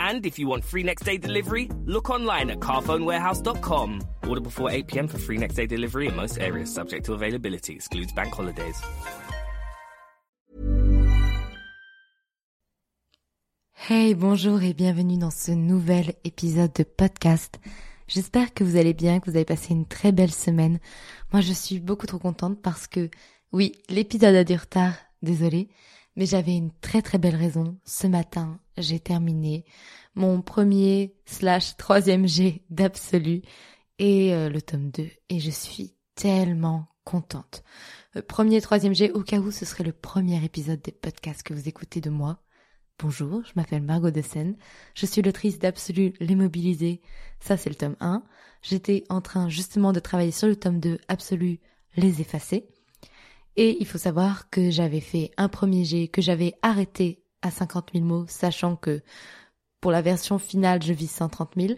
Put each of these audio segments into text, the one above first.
And if you want free next day delivery, look online at carphonewarehouse.com. Order before 8 pm for free next day delivery in most areas, subject to availability, excludes bank holidays. Hey, bonjour et bienvenue dans ce nouvel épisode de podcast. J'espère que vous allez bien, que vous avez passé une très belle semaine. Moi, je suis beaucoup trop contente parce que, oui, l'épisode a du retard, désolé, mais j'avais une très très belle raison. Ce matin, j'ai terminé mon premier slash troisième G d'absolu et euh, le tome 2 et je suis tellement contente. Euh, premier, troisième G, au cas où ce serait le premier épisode des podcasts que vous écoutez de moi. Bonjour, je m'appelle Margot de. Je suis l'autrice d'Absolu Les Mobilisés. Ça, c'est le tome 1. J'étais en train justement de travailler sur le tome 2, Absolu Les Effacés. Et il faut savoir que j'avais fait un premier jet, que j'avais arrêté à 50 000 mots, sachant que pour la version finale, je vis 130 000.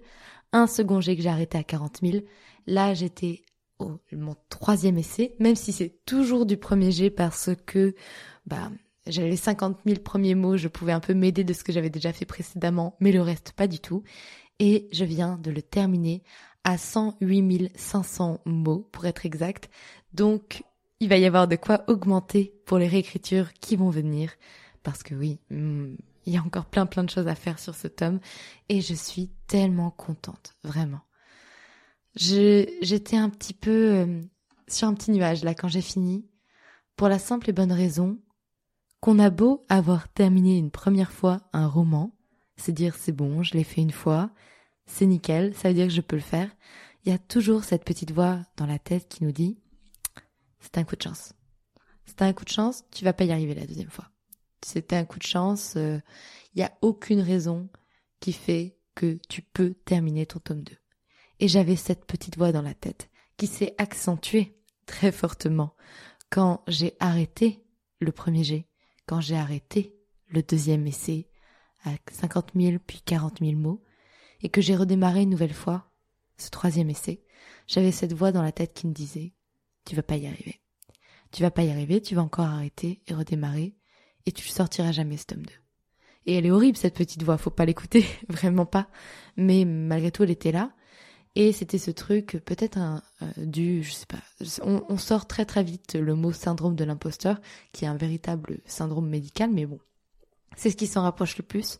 Un second jet que j'ai arrêté à 40 000. Là, j'étais au mon troisième essai, même si c'est toujours du premier jet parce que, bah, j'avais les 50 000 premiers mots, je pouvais un peu m'aider de ce que j'avais déjà fait précédemment, mais le reste pas du tout. Et je viens de le terminer à 108 500 mots, pour être exact. Donc, il va y avoir de quoi augmenter pour les réécritures qui vont venir. Parce que oui, hmm, il y a encore plein plein de choses à faire sur ce tome. Et je suis tellement contente, vraiment. J'étais un petit peu euh, sur un petit nuage là quand j'ai fini. Pour la simple et bonne raison qu'on a beau avoir terminé une première fois un roman, c'est dire c'est bon, je l'ai fait une fois, c'est nickel, ça veut dire que je peux le faire, il y a toujours cette petite voix dans la tête qui nous dit c'est un coup de chance. C'est un coup de chance, tu vas pas y arriver la deuxième fois. C'était un coup de chance, il euh, n'y a aucune raison qui fait que tu peux terminer ton tome 2. Et j'avais cette petite voix dans la tête qui s'est accentuée très fortement quand j'ai arrêté le premier jet quand j'ai arrêté le deuxième essai à 50 000 puis 40 000 mots et que j'ai redémarré une nouvelle fois ce troisième essai, j'avais cette voix dans la tête qui me disait tu vas pas y arriver. Tu vas pas y arriver, tu vas encore arrêter et redémarrer et tu sortiras jamais ce tome 2. Et elle est horrible cette petite voix, faut pas l'écouter, vraiment pas. Mais malgré tout elle était là et c'était ce truc, peut-être euh, du, je sais pas, on, on, sort très très vite le mot syndrome de l'imposteur, qui est un véritable syndrome médical, mais bon, c'est ce qui s'en rapproche le plus.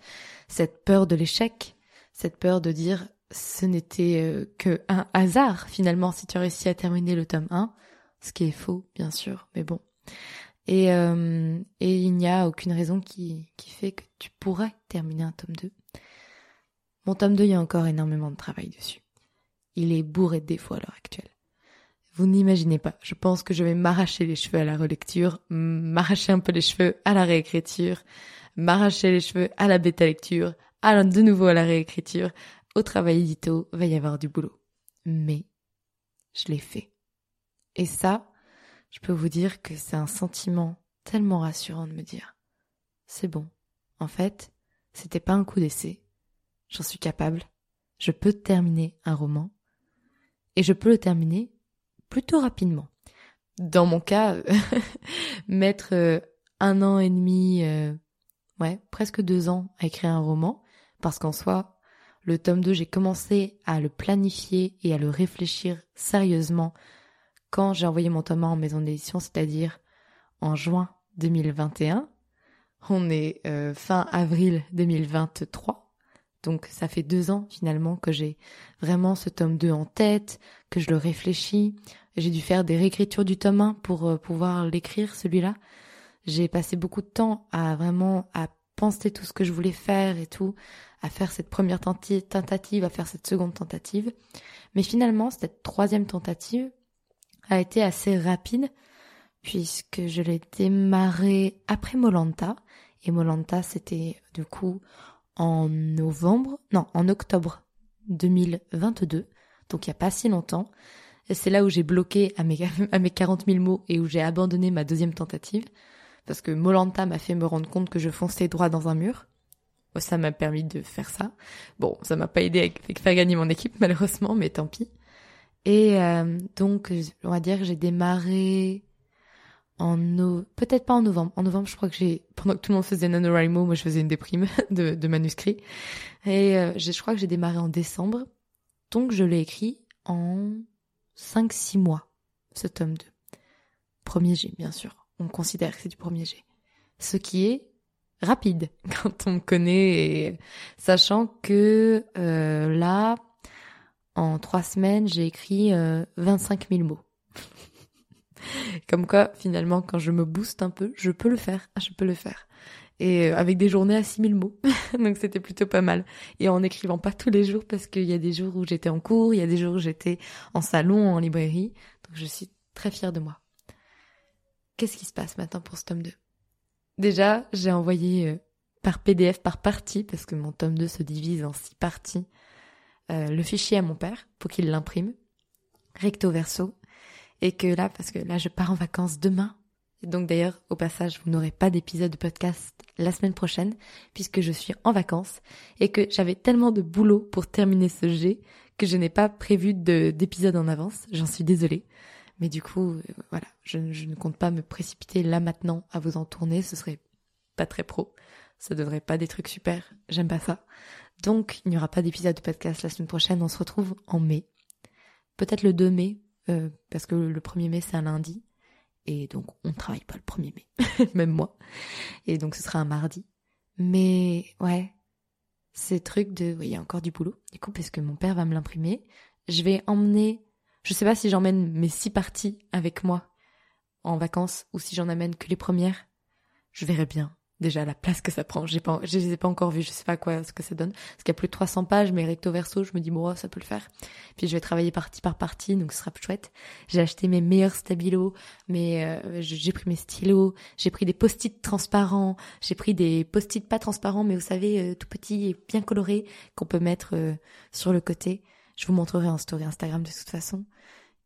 Cette peur de l'échec, cette peur de dire ce n'était euh, que un hasard finalement si tu as réussi à terminer le tome 1, ce qui est faux bien sûr, mais bon. Et, euh, et il n'y a aucune raison qui, qui fait que tu pourrais terminer un tome 2. Mon tome 2, il y a encore énormément de travail dessus. Il est bourré de défauts à l'heure actuelle. Vous n'imaginez pas, je pense que je vais m'arracher les cheveux à la relecture, m'arracher un peu les cheveux à la réécriture, m'arracher les cheveux à la bêta lecture, à de nouveau à la réécriture. Au travail édito, va y avoir du boulot. Mais je l'ai fait. Et ça, je peux vous dire que c'est un sentiment tellement rassurant de me dire c'est bon. En fait, c'était pas un coup d'essai. J'en suis capable. Je peux terminer un roman et je peux le terminer plutôt rapidement. Dans mon cas, mettre euh, un an et demi, euh, ouais, presque deux ans à écrire un roman, parce qu'en soi, le tome 2, j'ai commencé à le planifier et à le réfléchir sérieusement quand j'ai envoyé mon tome 1 en maison d'édition, c'est-à-dire en juin 2021. On est euh, fin avril 2023. Donc ça fait deux ans finalement que j'ai vraiment ce tome 2 en tête, que je le réfléchis. J'ai dû faire des réécritures du tome 1 pour euh, pouvoir l'écrire, celui-là. J'ai passé beaucoup de temps à vraiment à penser tout ce que je voulais faire et tout, à faire cette première tentative, à faire cette seconde tentative. Mais finalement, cette troisième tentative a été assez rapide puisque je l'ai démarré après Molanta. Et Molanta, c'était du coup en novembre, non, en octobre 2022, donc il n'y a pas si longtemps. C'est là où j'ai bloqué à mes, à mes 40 000 mots et où j'ai abandonné ma deuxième tentative. Parce que Molanta m'a fait me rendre compte que je fonçais droit dans un mur. Ça m'a permis de faire ça. Bon, ça m'a pas aidé à faire gagner mon équipe, malheureusement, mais tant pis. Et euh, donc, on va dire que j'ai démarré en no... peut-être pas en novembre. En novembre, je crois que j'ai pendant que tout le monde faisait NaNoWriMo, moi je faisais une déprime de, de manuscrits. Et euh, je crois que j'ai démarré en décembre. Donc je l'ai écrit en 5-6 mois, ce tome 2. Premier G, bien sûr. On considère que c'est du premier G. Ce qui est rapide quand on me connaît et sachant que euh, là, en trois semaines, j'ai écrit euh, 25 000 mots. Comme quoi, finalement, quand je me booste un peu, je peux le faire. Ah, je peux le faire. Et euh, avec des journées à 6000 mots. Donc c'était plutôt pas mal. Et en écrivant pas tous les jours, parce qu'il y a des jours où j'étais en cours, il y a des jours où j'étais en salon, en librairie. Donc je suis très fière de moi. Qu'est-ce qui se passe maintenant pour ce tome 2 Déjà, j'ai envoyé euh, par PDF par partie, parce que mon tome 2 se divise en six parties, euh, le fichier à mon père pour qu'il l'imprime, recto verso, et que là, parce que là, je pars en vacances demain. donc d'ailleurs, au passage, vous n'aurez pas d'épisode de podcast la semaine prochaine, puisque je suis en vacances et que j'avais tellement de boulot pour terminer ce G que je n'ai pas prévu d'épisode en avance. J'en suis désolée. Mais du coup, euh, voilà, je, je, ne compte pas me précipiter là maintenant à vous en tourner. Ce serait pas très pro. Ça devrait pas des trucs super. J'aime pas ça. Donc, il n'y aura pas d'épisode de podcast la semaine prochaine. On se retrouve en mai. Peut-être le 2 mai euh, parce que le 1er mai c'est un lundi et donc on ne travaille pas le 1er mai, même moi. Et donc ce sera un mardi. Mais ouais, ces trucs de, oui, il y a encore du boulot. Du coup, parce que mon père va me l'imprimer, je vais emmener, je sais pas si j'emmène mes six parties avec moi en vacances ou si j'en amène que les premières. Je verrai bien déjà la place que ça prend. J'ai pas, je les ai pas encore vus, je sais pas quoi ce que ça donne. Parce qu'il y a plus de 300 pages, mais recto verso, je me dis bon, ça peut le faire. Puis je vais travailler partie par partie, donc ce sera plus chouette. J'ai acheté mes meilleurs stabilos, mais euh, j'ai pris mes stylos, j'ai pris des post-it transparents, j'ai pris des post-it pas transparents, mais vous savez euh, tout petits et bien colorés qu'on peut mettre euh, sur le côté. Je vous montrerai en story Instagram de toute façon.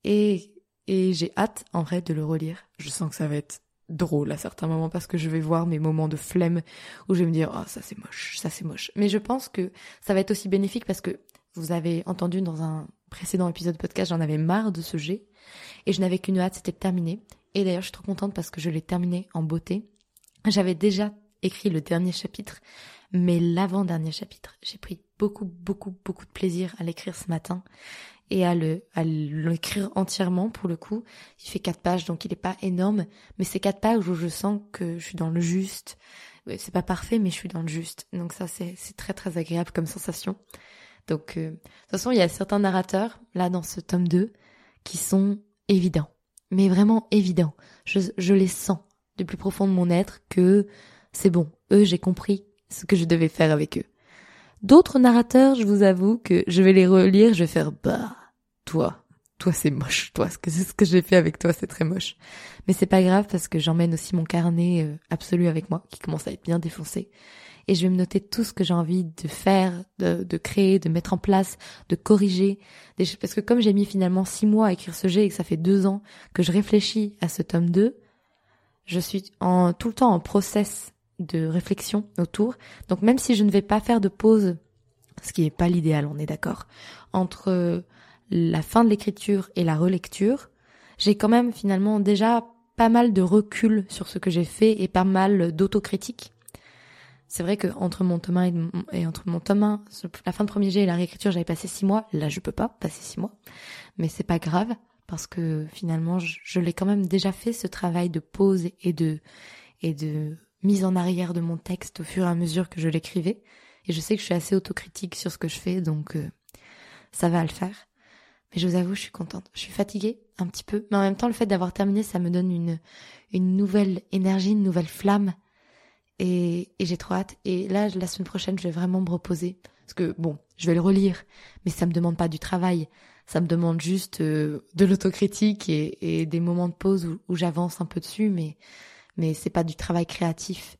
Et et j'ai hâte en vrai de le relire. Je sens que ça va être drôle à certains moments parce que je vais voir mes moments de flemme où je vais me dire oh ça c'est moche, ça c'est moche. Mais je pense que ça va être aussi bénéfique parce que vous avez entendu dans un précédent épisode de podcast, j'en avais marre de ce jet et je n'avais qu'une hâte, c'était de terminer. Et d'ailleurs, je suis trop contente parce que je l'ai terminé en beauté. J'avais déjà écrit le dernier chapitre, mais l'avant-dernier chapitre. J'ai pris beaucoup, beaucoup, beaucoup de plaisir à l'écrire ce matin et à le à l'écrire entièrement pour le coup. Il fait quatre pages donc il n'est pas énorme, mais c'est quatre pages où je sens que je suis dans le juste. C'est pas parfait mais je suis dans le juste. Donc ça c'est c'est très très agréable comme sensation. Donc euh, de toute façon, il y a certains narrateurs là dans ce tome 2 qui sont évidents, mais vraiment évidents. Je je les sens du plus profond de mon être que c'est bon. Eux, j'ai compris ce que je devais faire avec eux. D'autres narrateurs, je vous avoue que je vais les relire, je vais faire bah toi, toi c'est moche, toi ce que ce que j'ai fait avec toi c'est très moche. Mais c'est pas grave parce que j'emmène aussi mon carnet euh, absolu avec moi qui commence à être bien défoncé et je vais me noter tout ce que j'ai envie de faire, de, de, créer, de mettre en place, de corriger. Parce que comme j'ai mis finalement six mois à écrire ce jet et que ça fait deux ans que je réfléchis à ce tome 2, je suis en, tout le temps en process de réflexion autour. Donc même si je ne vais pas faire de pause, ce qui n'est pas l'idéal, on est d'accord, entre la fin de l'écriture et la relecture, j'ai quand même finalement déjà pas mal de recul sur ce que j'ai fait et pas mal d'autocritique. C'est vrai que entre mon tome 1 et, entre mon tome 1, la fin de premier jet et la réécriture, j'avais passé six mois. Là, je peux pas passer six mois. Mais c'est pas grave parce que finalement, je, je l'ai quand même déjà fait ce travail de pause et de, et de mise en arrière de mon texte au fur et à mesure que je l'écrivais. Et je sais que je suis assez autocritique sur ce que je fais, donc euh, ça va le faire. Mais je vous avoue, je suis contente. Je suis fatiguée un petit peu, mais en même temps, le fait d'avoir terminé, ça me donne une, une nouvelle énergie, une nouvelle flamme. Et, et j'ai trop hâte. Et là, la semaine prochaine, je vais vraiment me reposer. Parce que, bon, je vais le relire, mais ça me demande pas du travail. Ça me demande juste euh, de l'autocritique et, et, des moments de pause où, où j'avance un peu dessus, mais, mais c'est pas du travail créatif.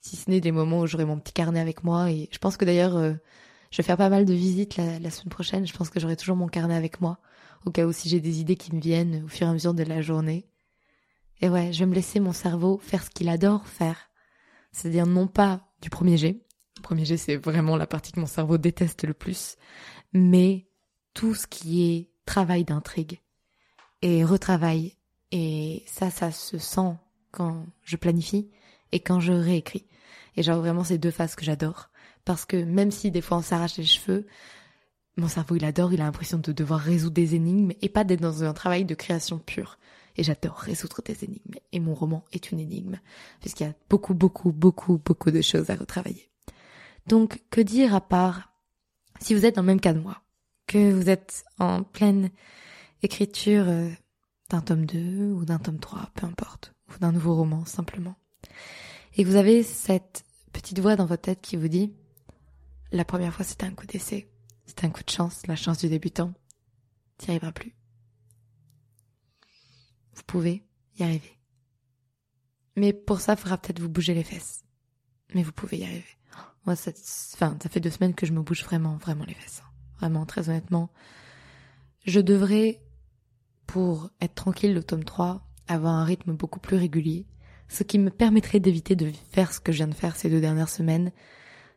Si ce n'est des moments où j'aurai mon petit carnet avec moi. Et je pense que d'ailleurs, euh, je vais faire pas mal de visites la, la semaine prochaine. Je pense que j'aurai toujours mon carnet avec moi, au cas où si j'ai des idées qui me viennent au fur et à mesure de la journée. Et ouais, je vais me laisser mon cerveau faire ce qu'il adore faire. C'est-à-dire non pas du premier jet. Le premier jet, c'est vraiment la partie que mon cerveau déteste le plus. Mais tout ce qui est travail d'intrigue et retravail. Et ça, ça se sent quand je planifie et quand je réécris. Et genre vraiment ces deux phases que j'adore. Parce que même si des fois on s'arrache les cheveux, mon cerveau il adore, il a l'impression de devoir résoudre des énigmes et pas d'être dans un travail de création pure. Et j'adore résoudre des énigmes. Et mon roman est une énigme. Puisqu'il y a beaucoup, beaucoup, beaucoup, beaucoup de choses à retravailler. Donc, que dire à part, si vous êtes dans le même cas de moi, que vous êtes en pleine écriture euh, d'un tome 2 ou d'un tome 3, peu importe, d'un nouveau roman, simplement. Et vous avez cette petite voix dans votre tête qui vous dit, la première fois c'était un coup d'essai, c'était un coup de chance, la chance du débutant, t'y arriveras plus. Vous pouvez y arriver. Mais pour ça, il faudra peut-être vous bouger les fesses. Mais vous pouvez y arriver. Moi, ça, enfin, ça fait deux semaines que je me bouge vraiment, vraiment les fesses. Vraiment, très honnêtement. Je devrais, pour être tranquille le tome 3, avoir un rythme beaucoup plus régulier, ce qui me permettrait d'éviter de faire ce que je viens de faire ces deux dernières semaines,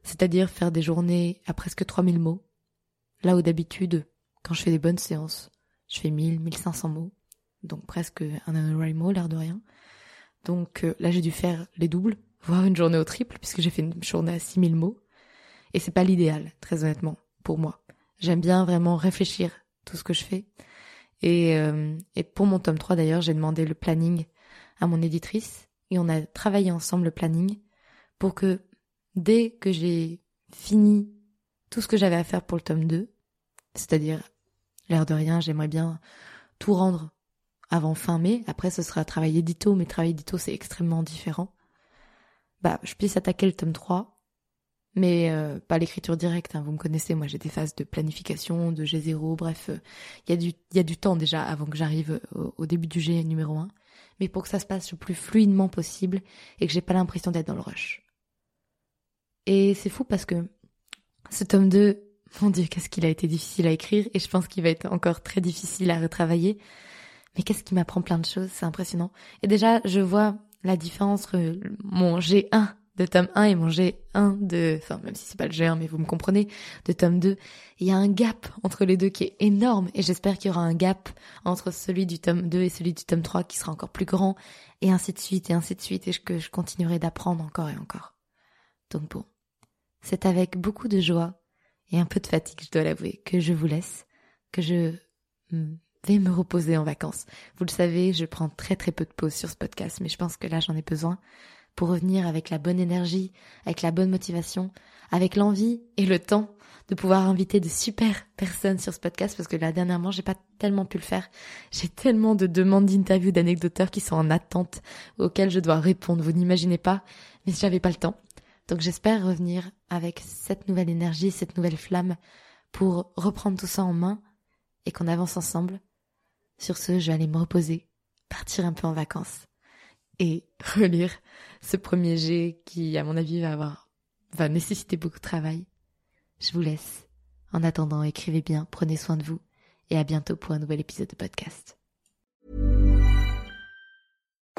c'est-à-dire faire des journées à presque 3000 mots, là où d'habitude, quand je fais des bonnes séances, je fais 1000, 1500 mots, donc presque un mot, l'air de rien. Donc euh, là, j'ai dû faire les doubles, voire une journée au triple, puisque j'ai fait une journée à 6000 mots. Et c'est pas l'idéal, très honnêtement, pour moi. J'aime bien vraiment réfléchir tout ce que je fais. Et, euh, et pour mon tome 3, d'ailleurs, j'ai demandé le planning à mon éditrice, et on a travaillé ensemble le planning pour que dès que j'ai fini tout ce que j'avais à faire pour le tome 2, c'est-à-dire l'air de rien, j'aimerais bien tout rendre avant fin mai. Après, ce sera travail édito, mais travail édito, c'est extrêmement différent. Bah, je puisse attaquer le tome 3, mais euh, pas l'écriture directe. Hein. Vous me connaissez, moi j'ai des phases de planification, de G0, bref, il euh, y, y a du temps déjà avant que j'arrive au, au, début du G numéro 1. Mais pour que ça se passe le plus fluidement possible et que j'ai pas l'impression d'être dans le rush. Et c'est fou parce que ce tome 2, mon dieu, qu'est-ce qu'il a été difficile à écrire et je pense qu'il va être encore très difficile à retravailler mais qu'est-ce qui m'apprend plein de choses, c'est impressionnant. Et déjà, je vois la différence entre mon G1 de tome 1 et mon G1 de, enfin, même si c'est pas le G1, mais vous me comprenez, de tome 2. Il y a un gap entre les deux qui est énorme et j'espère qu'il y aura un gap entre celui du tome 2 et celui du tome 3 qui sera encore plus grand et ainsi de suite et ainsi de suite et que je continuerai d'apprendre encore et encore. Donc bon. C'est avec beaucoup de joie et un peu de fatigue, je dois l'avouer, que je vous laisse, que je vais me reposer en vacances. Vous le savez, je prends très très peu de pauses sur ce podcast, mais je pense que là j'en ai besoin pour revenir avec la bonne énergie, avec la bonne motivation, avec l'envie et le temps de pouvoir inviter de super personnes sur ce podcast parce que là dernièrement j'ai pas tellement pu le faire. J'ai tellement de demandes d'interviews d'anecdoteurs qui sont en attente auxquelles je dois répondre. Vous n'imaginez pas, mais j'avais pas le temps. Donc j'espère revenir avec cette nouvelle énergie, cette nouvelle flamme pour reprendre tout ça en main et qu'on avance ensemble sur ce, je vais aller me reposer, partir un peu en vacances et relire ce premier jet qui, à mon avis, va avoir, va nécessiter beaucoup de travail. Je vous laisse. En attendant, écrivez bien, prenez soin de vous et à bientôt pour un nouvel épisode de podcast.